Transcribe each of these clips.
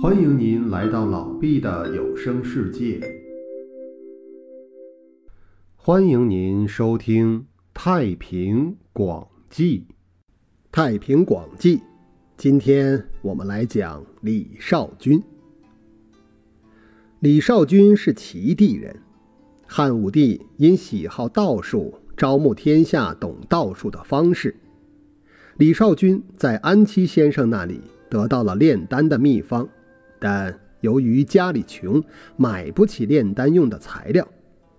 欢迎您来到老毕的有声世界。欢迎您收听《太平广记》。《太平广记》，今天我们来讲李少君。李少君是齐地人，汉武帝因喜好道术，招募天下懂道术的方士。李少君在安七先生那里得到了炼丹的秘方。但由于家里穷，买不起炼丹用的材料，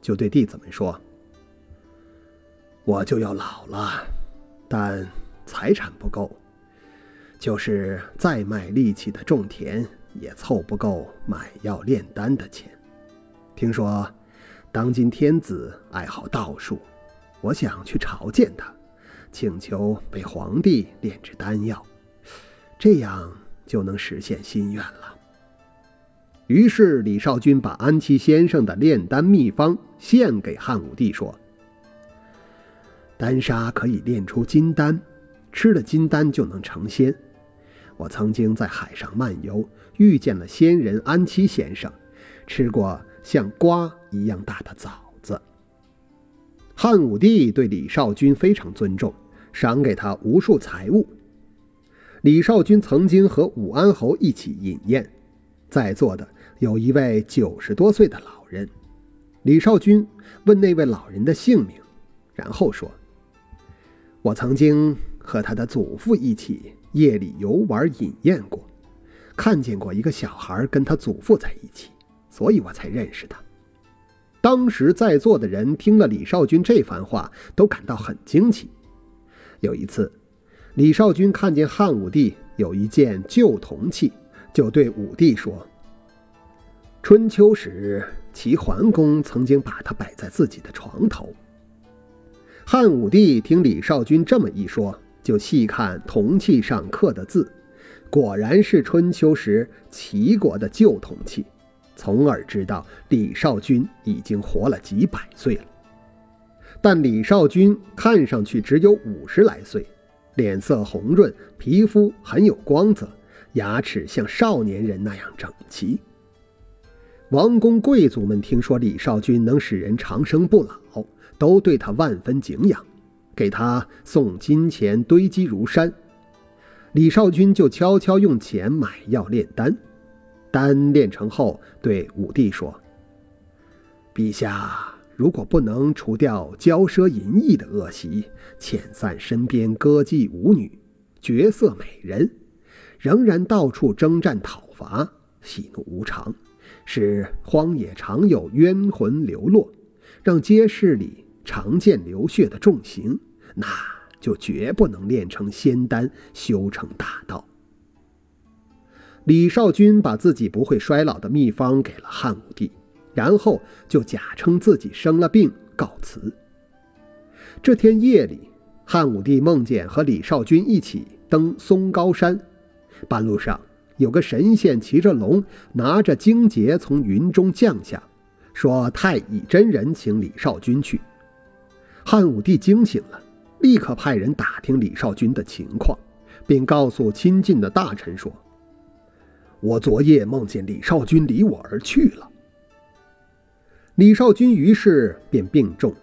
就对弟子们说：“我就要老了，但财产不够，就是再卖力气的种田，也凑不够买药炼丹的钱。听说当今天子爱好道术，我想去朝见他，请求被皇帝炼制丹药，这样就能实现心愿了。”于是李少君把安七先生的炼丹秘方献给汉武帝，说：“丹砂可以炼出金丹，吃了金丹就能成仙。我曾经在海上漫游，遇见了仙人安七先生，吃过像瓜一样大的枣子。”汉武帝对李少君非常尊重，赏给他无数财物。李少君曾经和武安侯一起饮宴，在座的。有一位九十多岁的老人，李少君问那位老人的姓名，然后说：“我曾经和他的祖父一起夜里游玩饮宴过，看见过一个小孩跟他祖父在一起，所以我才认识他。”当时在座的人听了李少君这番话，都感到很惊奇。有一次，李少君看见汉武帝有一件旧铜器，就对武帝说。春秋时，齐桓公曾经把它摆在自己的床头。汉武帝听李少君这么一说，就细看铜器上刻的字，果然是春秋时齐国的旧铜器，从而知道李少君已经活了几百岁了。但李少君看上去只有五十来岁，脸色红润，皮肤很有光泽，牙齿像少年人那样整齐。王公贵族们听说李少君能使人长生不老，都对他万分敬仰，给他送金钱堆积如山。李少君就悄悄用钱买药炼丹，丹炼成后，对武帝说：“陛下，如果不能除掉骄奢淫逸的恶习，遣散身边歌妓舞女、绝色美人，仍然到处征战讨伐，喜怒无常。”使荒野常有冤魂流落，让街市里常见流血的重刑，那就绝不能炼成仙丹，修成大道。李少君把自己不会衰老的秘方给了汉武帝，然后就假称自己生了病告辞。这天夜里，汉武帝梦见和李少君一起登嵩高山，半路上。有个神仙骑着龙，拿着荆节从云中降下，说太乙真人请李少君去。汉武帝惊醒了，立刻派人打听李少君的情况，并告诉亲近的大臣说：“我昨夜梦见李少君离我而去了。”李少君于是便病重，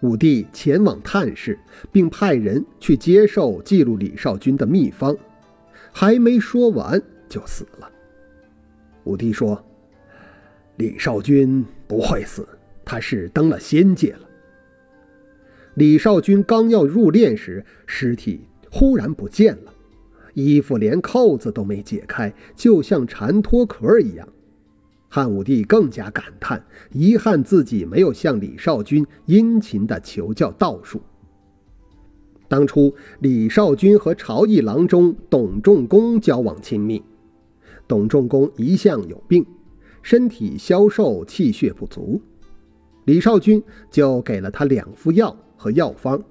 武帝前往探视，并派人去接受记录李少君的秘方。还没说完就死了。武帝说：“李少君不会死，他是登了仙界了。”李少君刚要入殓时，尸体忽然不见了，衣服连扣子都没解开，就像蝉脱壳一样。汉武帝更加感叹，遗憾自己没有向李少君殷勤地求教道术。当初李少君和朝议郎中董仲弓交往亲密，董仲弓一向有病，身体消瘦，气血不足，李少君就给了他两副药和药方，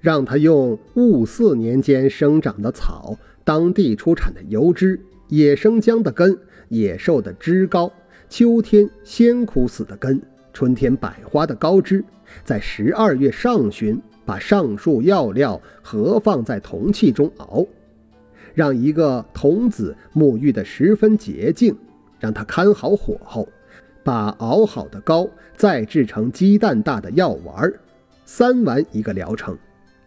让他用戊巳年间生长的草、当地出产的油脂、野生姜的根、野兽的枝膏、秋天鲜枯死的根、春天百花的高枝，在十二月上旬。把上述药料合放在铜器中熬，让一个童子沐浴的十分洁净，让他看好火候，把熬好的膏再制成鸡蛋大的药丸，三丸一个疗程，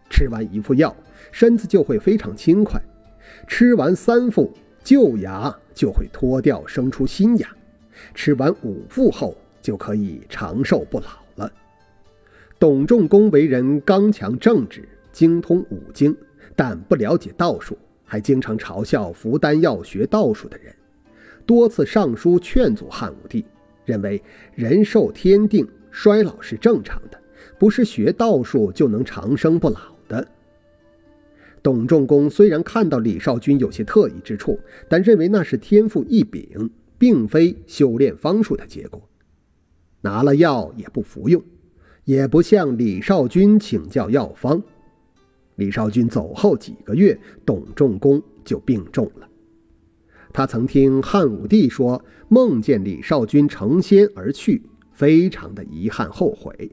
吃完一副药，身子就会非常轻快；吃完三副，旧牙就会脱掉，生出新牙；吃完五副后，就可以长寿不老。董仲公为人刚强正直，精通五经，但不了解道术，还经常嘲笑服丹药学道术的人，多次上书劝阻汉武帝，认为人受天定，衰老是正常的，不是学道术就能长生不老的。董仲公虽然看到李少君有些特异之处，但认为那是天赋异禀，并非修炼方术的结果，拿了药也不服用。也不向李少君请教药方。李少君走后几个月，董仲公就病重了。他曾听汉武帝说梦见李少君成仙而去，非常的遗憾后悔，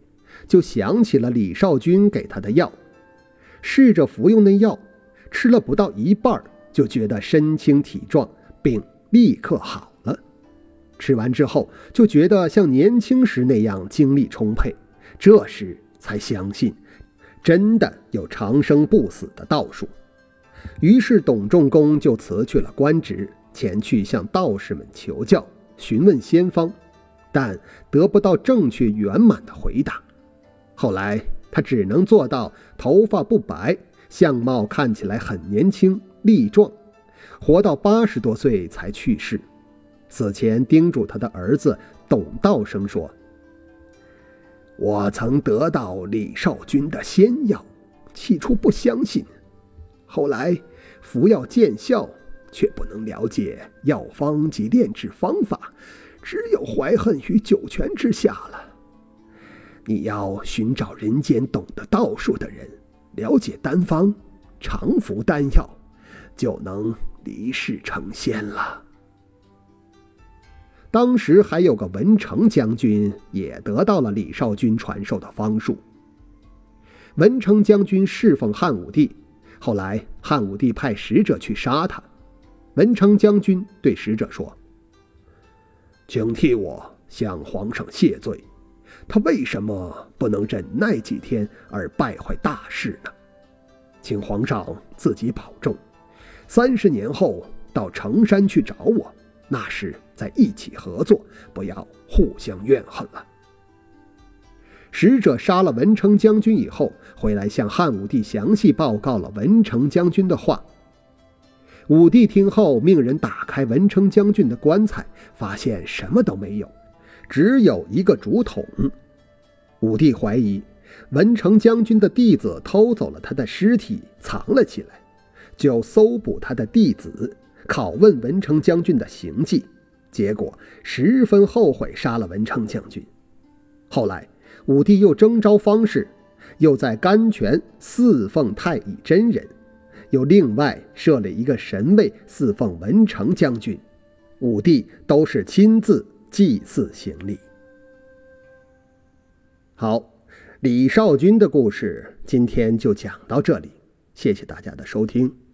就想起了李少君给他的药，试着服用那药，吃了不到一半，就觉得身轻体壮，病立刻好了。吃完之后，就觉得像年轻时那样精力充沛。这时才相信，真的有长生不死的道术。于是董仲公就辞去了官职，前去向道士们求教，询问仙方，但得不到正确圆满的回答。后来他只能做到头发不白，相貌看起来很年轻力壮，活到八十多岁才去世。死前叮嘱他的儿子董道生说。我曾得到李少君的仙药，起初不相信，后来服药见效，却不能了解药方及炼制方法，只有怀恨于九泉之下了。你要寻找人间懂得道术的人，了解丹方，常服丹药，就能离世成仙了。当时还有个文成将军，也得到了李少君传授的方术。文成将军侍奉汉武帝，后来汉武帝派使者去杀他。文成将军对使者说：“请替我向皇上谢罪，他为什么不能忍耐几天而败坏大事呢？请皇上自己保重，三十年后到成山去找我。”那时再一起合作，不要互相怨恨了。使者杀了文成将军以后，回来向汉武帝详细报告了文成将军的话。武帝听后，命人打开文成将军的棺材，发现什么都没有，只有一个竹筒。武帝怀疑文成将军的弟子偷走了他的尸体，藏了起来，就搜捕他的弟子。拷问文成将军的行迹，结果十分后悔杀了文成将军。后来，武帝又征召方士，又在甘泉侍奉太乙真人，又另外设了一个神位侍奉文成将军。武帝都是亲自祭祀行礼。好，李少君的故事今天就讲到这里，谢谢大家的收听。